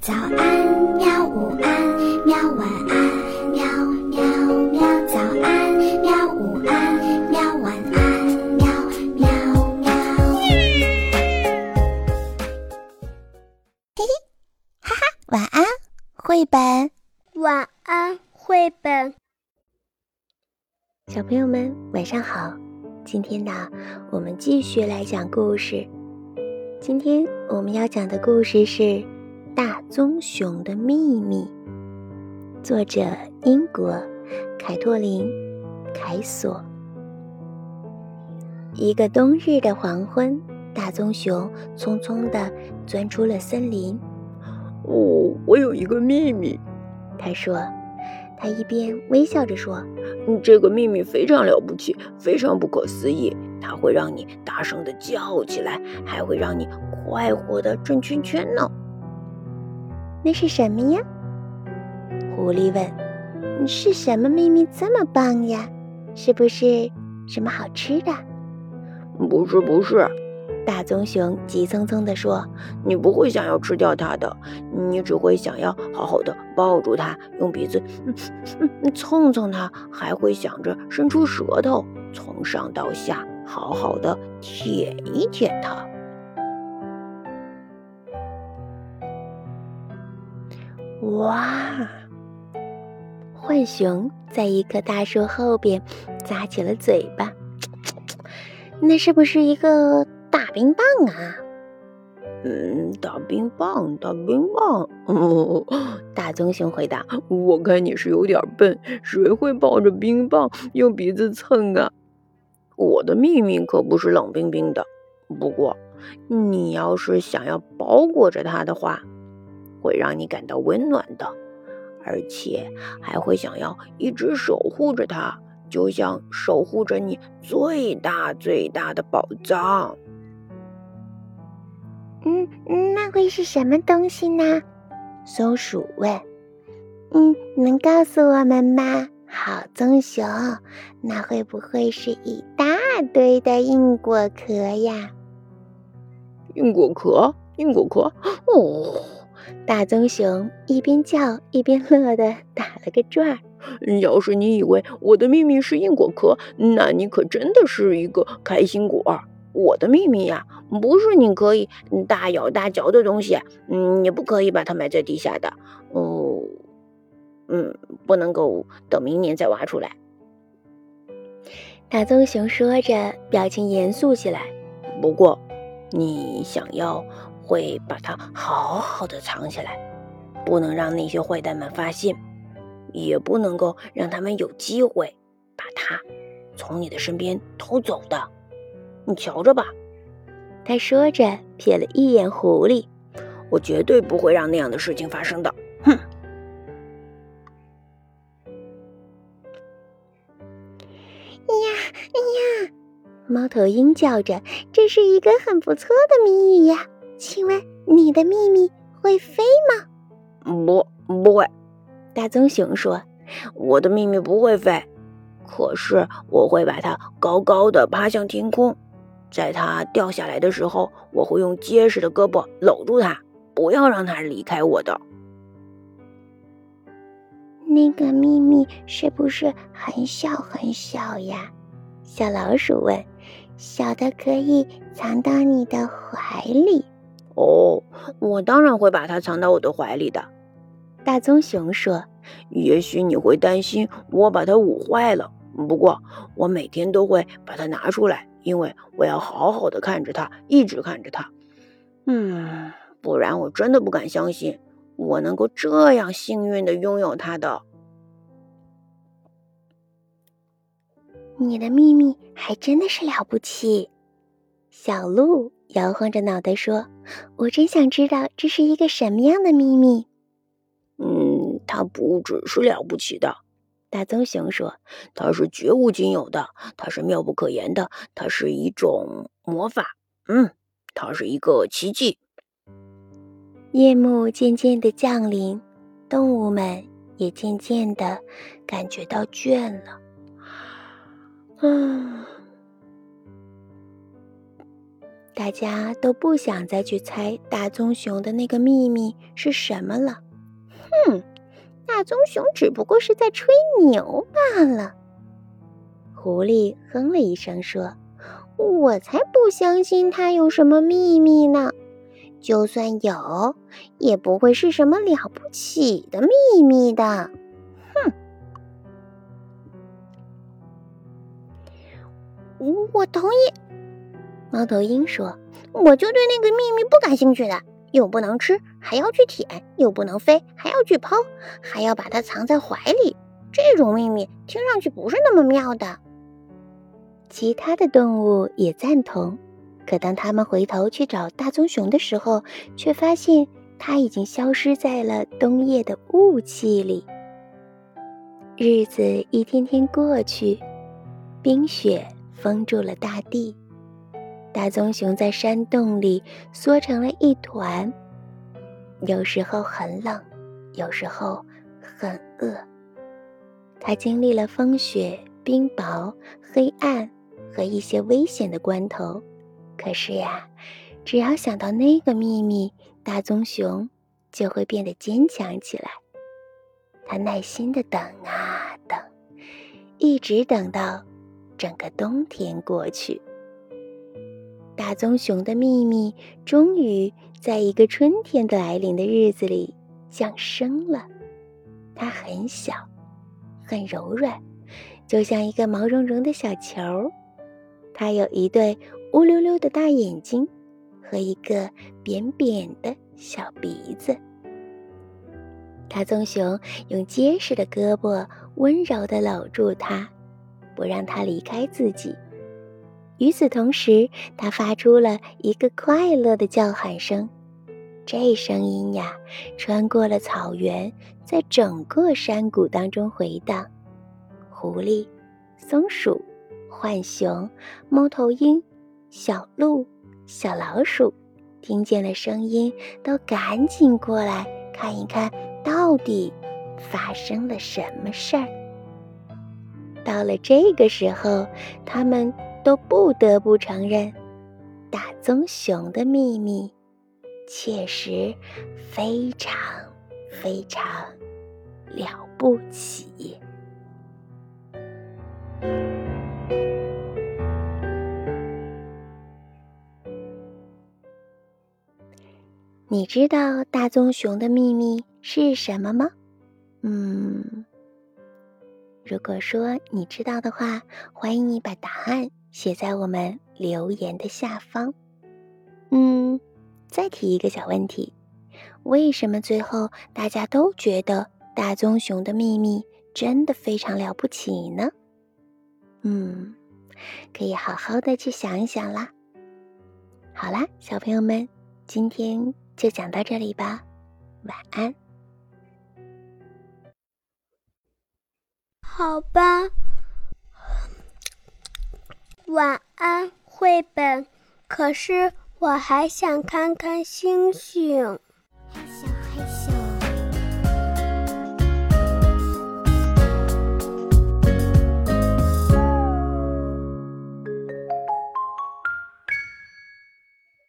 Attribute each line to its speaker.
Speaker 1: 早安，喵！午安，喵！晚安，喵喵喵！早安，喵！午安，喵！晚安，喵喵喵！
Speaker 2: 嘿嘿，哈哈，晚安，绘本。
Speaker 3: 晚安，绘本。
Speaker 2: 小朋友们，晚上好！今天呢，我们继续来讲故事。今天我们要讲的故事是。大棕熊的秘密，作者英国凯托琳·凯索。一个冬日的黄昏，大棕熊匆匆地钻出了森林。
Speaker 4: 哦，我有一个秘密，
Speaker 2: 他说。他一边微笑着说：“
Speaker 4: 这个秘密非常了不起，非常不可思议，它会让你大声地叫起来，还会让你快活地转圈圈呢。”
Speaker 2: 那是什么呀？狐狸问。“是什么秘密这么棒呀？是不是什么好吃的？”“
Speaker 4: 不是，不是。”
Speaker 2: 大棕熊急匆匆地说，“
Speaker 4: 你不会想要吃掉它的，你只会想要好好的抱住它，用鼻子嗯嗯蹭蹭它，还会想着伸出舌头，从上到下好好的舔一舔它。”
Speaker 2: 哇！浣熊在一棵大树后边咂起了嘴巴，那是不是一个大冰棒啊？
Speaker 4: 嗯，大冰棒，大冰棒。
Speaker 2: 大棕熊回答：“
Speaker 4: 我看你是有点笨，谁会抱着冰棒用鼻子蹭啊？我的秘密可不是冷冰冰的，不过你要是想要包裹着它的话。”会让你感到温暖的，而且还会想要一直守护着它，就像守护着你最大最大的宝藏。
Speaker 2: 嗯，那会是什么东西呢？松鼠问。嗯，能告诉我们吗？好棕熊，那会不会是一大堆的硬果壳呀？
Speaker 4: 硬果壳，硬果壳，哦。
Speaker 2: 大棕熊一边叫一边乐得打了个转儿。
Speaker 4: 要是你以为我的秘密是硬果壳，那你可真的是一个开心果。我的秘密呀，不是你可以大咬大嚼的东西，嗯，你不可以把它埋在地下的。哦，嗯，不能够等明年再挖出来。
Speaker 2: 大棕熊说着，表情严肃起来。
Speaker 4: 不过，你想要。会把它好好的藏起来，不能让那些坏蛋们发现，也不能够让他们有机会把它从你的身边偷走的。你瞧着吧。
Speaker 2: 他说着，瞥了一眼狐狸。
Speaker 4: 我绝对不会让那样的事情发生的。哼！呀
Speaker 2: 呀！猫头鹰叫着：“这是一个很不错的谜语呀。”请问你的秘密会飞吗？
Speaker 4: 不，不会。
Speaker 2: 大棕熊说：“
Speaker 4: 我的秘密不会飞，可是我会把它高高的爬向天空，在它掉下来的时候，我会用结实的胳膊搂住它，不要让它离开我的。”
Speaker 2: 那个秘密是不是很小很小呀？小老鼠问。小的可以藏到你的怀里。
Speaker 4: 哦，我当然会把它藏到我的怀里的。
Speaker 2: 大棕熊说：“
Speaker 4: 也许你会担心我把它捂坏了，不过我每天都会把它拿出来，因为我要好好的看着它，一直看着它。嗯，不然我真的不敢相信我能够这样幸运的拥有它的。
Speaker 2: 你的秘密还真的是了不起。”小鹿。摇晃着脑袋说：“我真想知道这是一个什么样的秘密。”“
Speaker 4: 嗯，它不只是了不起的。”
Speaker 2: 大棕熊说：“
Speaker 4: 它是绝无仅有的，它是妙不可言的，它是一种魔法。嗯，它是一个奇迹。”
Speaker 2: 夜幕渐渐的降临，动物们也渐渐的感觉到倦了。嗯。大家都不想再去猜大棕熊的那个秘密是什么了。
Speaker 5: 哼，大棕熊只不过是在吹牛罢了。
Speaker 2: 狐狸哼了一声说：“
Speaker 5: 我才不相信他有什么秘密呢！就算有，也不会是什么了不起的秘密的。”哼！我同意。
Speaker 2: 猫头鹰说：“
Speaker 5: 我就对那个秘密不感兴趣的，又不能吃，还要去舔；又不能飞，还要去抛，还要把它藏在怀里。这种秘密听上去不是那么妙的。”
Speaker 2: 其他的动物也赞同，可当他们回头去找大棕熊的时候，却发现它已经消失在了冬夜的雾气里。日子一天天过去，冰雪封住了大地。大棕熊在山洞里缩成了一团，有时候很冷，有时候很饿。它经历了风雪、冰雹、黑暗和一些危险的关头，可是呀，只要想到那个秘密，大棕熊就会变得坚强起来。它耐心的等啊等，一直等到整个冬天过去。大棕熊的秘密终于在一个春天的来临的日子里降生了。它很小，很柔软，就像一个毛茸茸的小球。它有一对乌溜溜的大眼睛和一个扁扁的小鼻子。大棕熊用结实的胳膊温柔地搂住它，不让它离开自己。与此同时，它发出了一个快乐的叫喊声。这声音呀，穿过了草原，在整个山谷当中回荡。狐狸、松鼠、浣熊、猫头鹰、小鹿、小老鼠，听见了声音，都赶紧过来看一看，到底发生了什么事儿。到了这个时候，他们。都不得不承认，大棕熊的秘密确实非常非常了不起。你知道大棕熊的秘密是什么吗？嗯，如果说你知道的话，欢迎你把答案。写在我们留言的下方。嗯，再提一个小问题：为什么最后大家都觉得大棕熊的秘密真的非常了不起呢？嗯，可以好好的去想一想啦。好啦，小朋友们，今天就讲到这里吧，晚安。
Speaker 3: 好吧。晚安，绘本。可是我还想看看星星。